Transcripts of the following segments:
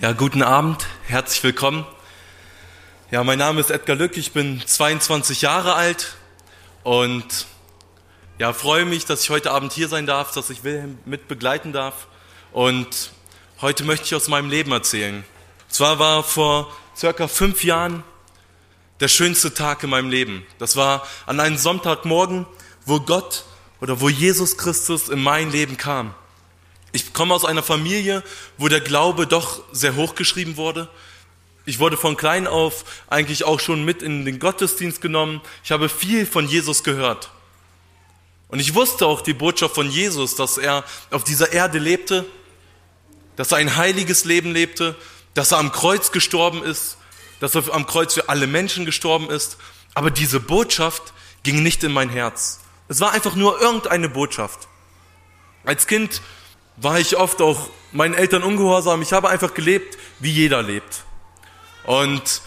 Ja, guten Abend, herzlich willkommen. Ja, mein Name ist Edgar Lück, ich bin 22 Jahre alt und ja, freue mich, dass ich heute Abend hier sein darf, dass ich Wilhelm mit begleiten darf und heute möchte ich aus meinem Leben erzählen. Zwar war vor circa fünf Jahren der schönste Tag in meinem Leben. Das war an einem Sonntagmorgen, wo Gott oder wo Jesus Christus in mein Leben kam. Ich komme aus einer Familie, wo der Glaube doch sehr hochgeschrieben wurde. Ich wurde von klein auf eigentlich auch schon mit in den Gottesdienst genommen. Ich habe viel von Jesus gehört. Und ich wusste auch die Botschaft von Jesus, dass er auf dieser Erde lebte, dass er ein heiliges Leben lebte, dass er am Kreuz gestorben ist, dass er am Kreuz für alle Menschen gestorben ist. Aber diese Botschaft ging nicht in mein Herz. Es war einfach nur irgendeine Botschaft. Als Kind war ich oft auch meinen Eltern ungehorsam. Ich habe einfach gelebt, wie jeder lebt. Und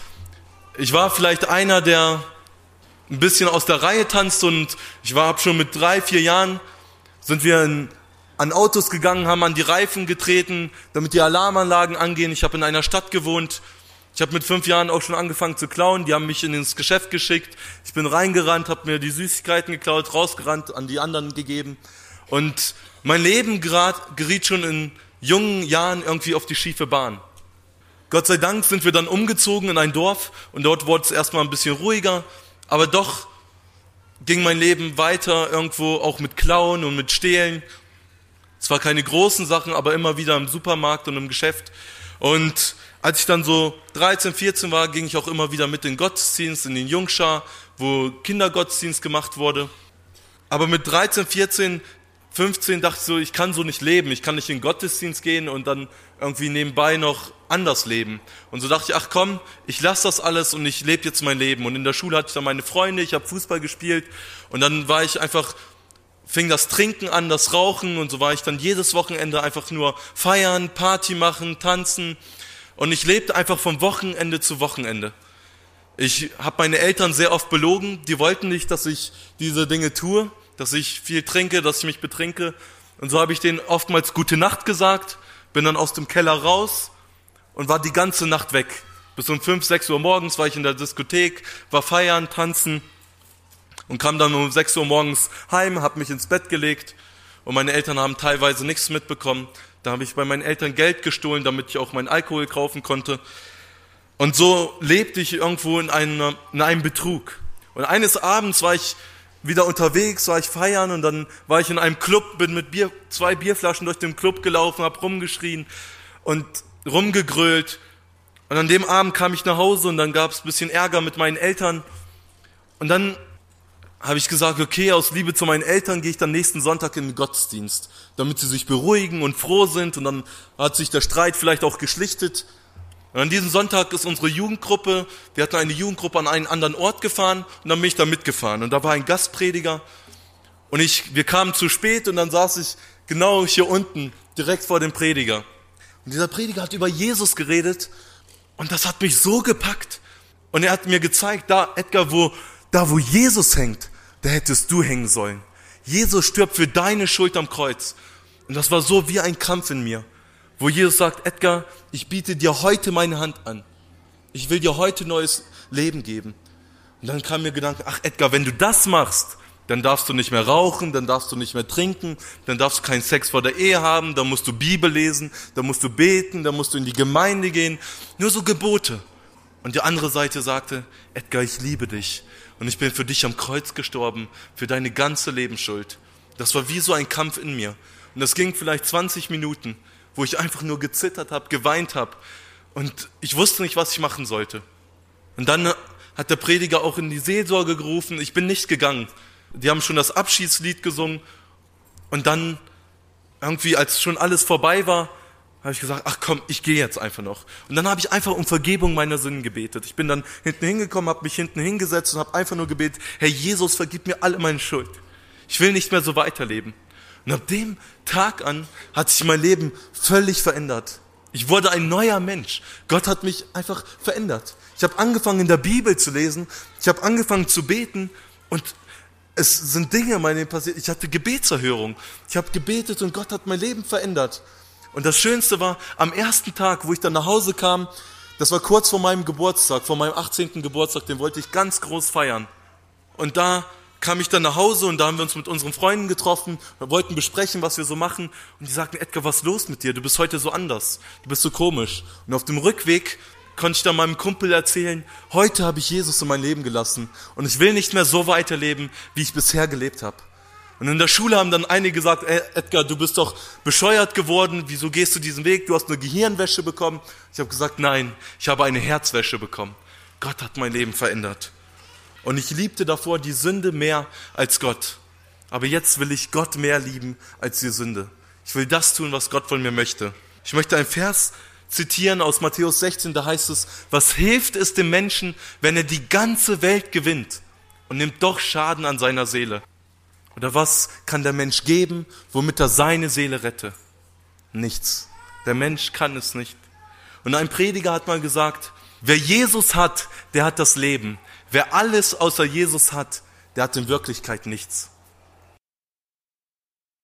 ich war vielleicht einer, der ein bisschen aus der Reihe tanzt und ich war schon mit drei, vier Jahren sind wir in, an Autos gegangen, haben an die Reifen getreten, damit die Alarmanlagen angehen. Ich habe in einer Stadt gewohnt. Ich habe mit fünf Jahren auch schon angefangen zu klauen. Die haben mich in ins Geschäft geschickt. Ich bin reingerannt, habe mir die Süßigkeiten geklaut, rausgerannt, an die anderen gegeben. Und mein Leben geriet schon in jungen Jahren irgendwie auf die schiefe Bahn. Gott sei Dank sind wir dann umgezogen in ein Dorf und dort wurde es erstmal ein bisschen ruhiger, aber doch ging mein Leben weiter irgendwo auch mit Klauen und mit Stehlen. Zwar keine großen Sachen, aber immer wieder im Supermarkt und im Geschäft. Und als ich dann so 13, 14 war, ging ich auch immer wieder mit in Gottesdienst, in den Jungschar, wo Kindergottesdienst gemacht wurde. Aber mit 13, 14 15 dachte ich so, ich kann so nicht leben, ich kann nicht in den Gottesdienst gehen und dann irgendwie nebenbei noch anders leben. Und so dachte ich, ach komm, ich lasse das alles und ich lebe jetzt mein Leben. Und in der Schule hatte ich dann meine Freunde, ich habe Fußball gespielt und dann war ich einfach, fing das Trinken an, das Rauchen und so war ich dann jedes Wochenende einfach nur feiern, Party machen, tanzen und ich lebte einfach von Wochenende zu Wochenende. Ich habe meine Eltern sehr oft belogen, die wollten nicht, dass ich diese Dinge tue dass ich viel trinke, dass ich mich betrinke. Und so habe ich denen oftmals gute Nacht gesagt, bin dann aus dem Keller raus und war die ganze Nacht weg. Bis um fünf, sechs Uhr morgens war ich in der Diskothek, war feiern, tanzen und kam dann um sechs Uhr morgens heim, habe mich ins Bett gelegt und meine Eltern haben teilweise nichts mitbekommen. Da habe ich bei meinen Eltern Geld gestohlen, damit ich auch meinen Alkohol kaufen konnte. Und so lebte ich irgendwo in einem, in einem Betrug. Und eines Abends war ich wieder unterwegs, war ich feiern und dann war ich in einem Club, bin mit Bier, zwei Bierflaschen durch den Club gelaufen, hab rumgeschrien und rumgegrölt. Und an dem Abend kam ich nach Hause und dann gab es ein bisschen Ärger mit meinen Eltern. Und dann habe ich gesagt, okay, aus Liebe zu meinen Eltern gehe ich dann nächsten Sonntag in den Gottesdienst, damit sie sich beruhigen und froh sind. Und dann hat sich der Streit vielleicht auch geschlichtet. Und an diesem Sonntag ist unsere Jugendgruppe, wir hatten eine Jugendgruppe an einen anderen Ort gefahren und dann bin ich da mitgefahren. Und da war ein Gastprediger und ich, wir kamen zu spät und dann saß ich genau hier unten, direkt vor dem Prediger. Und dieser Prediger hat über Jesus geredet und das hat mich so gepackt. Und er hat mir gezeigt, da, Edgar, wo, da wo Jesus hängt, da hättest du hängen sollen. Jesus stirbt für deine Schuld am Kreuz. Und das war so wie ein Kampf in mir wo Jesus sagt, Edgar, ich biete dir heute meine Hand an. Ich will dir heute neues Leben geben. Und dann kam mir Gedanke, ach Edgar, wenn du das machst, dann darfst du nicht mehr rauchen, dann darfst du nicht mehr trinken, dann darfst du keinen Sex vor der Ehe haben, dann musst du Bibel lesen, dann musst du beten, dann musst du in die Gemeinde gehen. Nur so Gebote. Und die andere Seite sagte, Edgar, ich liebe dich. Und ich bin für dich am Kreuz gestorben, für deine ganze Lebensschuld. Das war wie so ein Kampf in mir. Und das ging vielleicht 20 Minuten wo ich einfach nur gezittert habe, geweint habe und ich wusste nicht, was ich machen sollte. Und dann hat der Prediger auch in die Seelsorge gerufen, ich bin nicht gegangen. Die haben schon das Abschiedslied gesungen und dann irgendwie, als schon alles vorbei war, habe ich gesagt, ach komm, ich gehe jetzt einfach noch. Und dann habe ich einfach um Vergebung meiner Sünden gebetet. Ich bin dann hinten hingekommen, habe mich hinten hingesetzt und habe einfach nur gebetet, Herr Jesus, vergib mir alle meine Schuld. Ich will nicht mehr so weiterleben. Und ab dem Tag an hat sich mein Leben völlig verändert. Ich wurde ein neuer Mensch. Gott hat mich einfach verändert. Ich habe angefangen in der Bibel zu lesen, ich habe angefangen zu beten und es sind Dinge Leben passiert. Ich hatte Gebetserhörung. Ich habe gebetet und Gott hat mein Leben verändert. Und das Schönste war, am ersten Tag, wo ich dann nach Hause kam, das war kurz vor meinem Geburtstag, vor meinem 18. Geburtstag, den wollte ich ganz groß feiern. Und da kam ich dann nach Hause und da haben wir uns mit unseren Freunden getroffen, wir wollten besprechen, was wir so machen. Und die sagten, Edgar, was ist los mit dir? Du bist heute so anders, du bist so komisch. Und auf dem Rückweg konnte ich dann meinem Kumpel erzählen, heute habe ich Jesus in mein Leben gelassen und ich will nicht mehr so weiterleben, wie ich bisher gelebt habe. Und in der Schule haben dann einige gesagt, ey, Edgar, du bist doch bescheuert geworden, wieso gehst du diesen Weg? Du hast eine Gehirnwäsche bekommen. Ich habe gesagt, nein, ich habe eine Herzwäsche bekommen. Gott hat mein Leben verändert. Und ich liebte davor die Sünde mehr als Gott. Aber jetzt will ich Gott mehr lieben als die Sünde. Ich will das tun, was Gott von mir möchte. Ich möchte einen Vers zitieren aus Matthäus 16, da heißt es, was hilft es dem Menschen, wenn er die ganze Welt gewinnt und nimmt doch Schaden an seiner Seele? Oder was kann der Mensch geben, womit er seine Seele rette? Nichts. Der Mensch kann es nicht. Und ein Prediger hat mal gesagt, wer Jesus hat, der hat das Leben. Wer alles außer Jesus hat, der hat in Wirklichkeit nichts.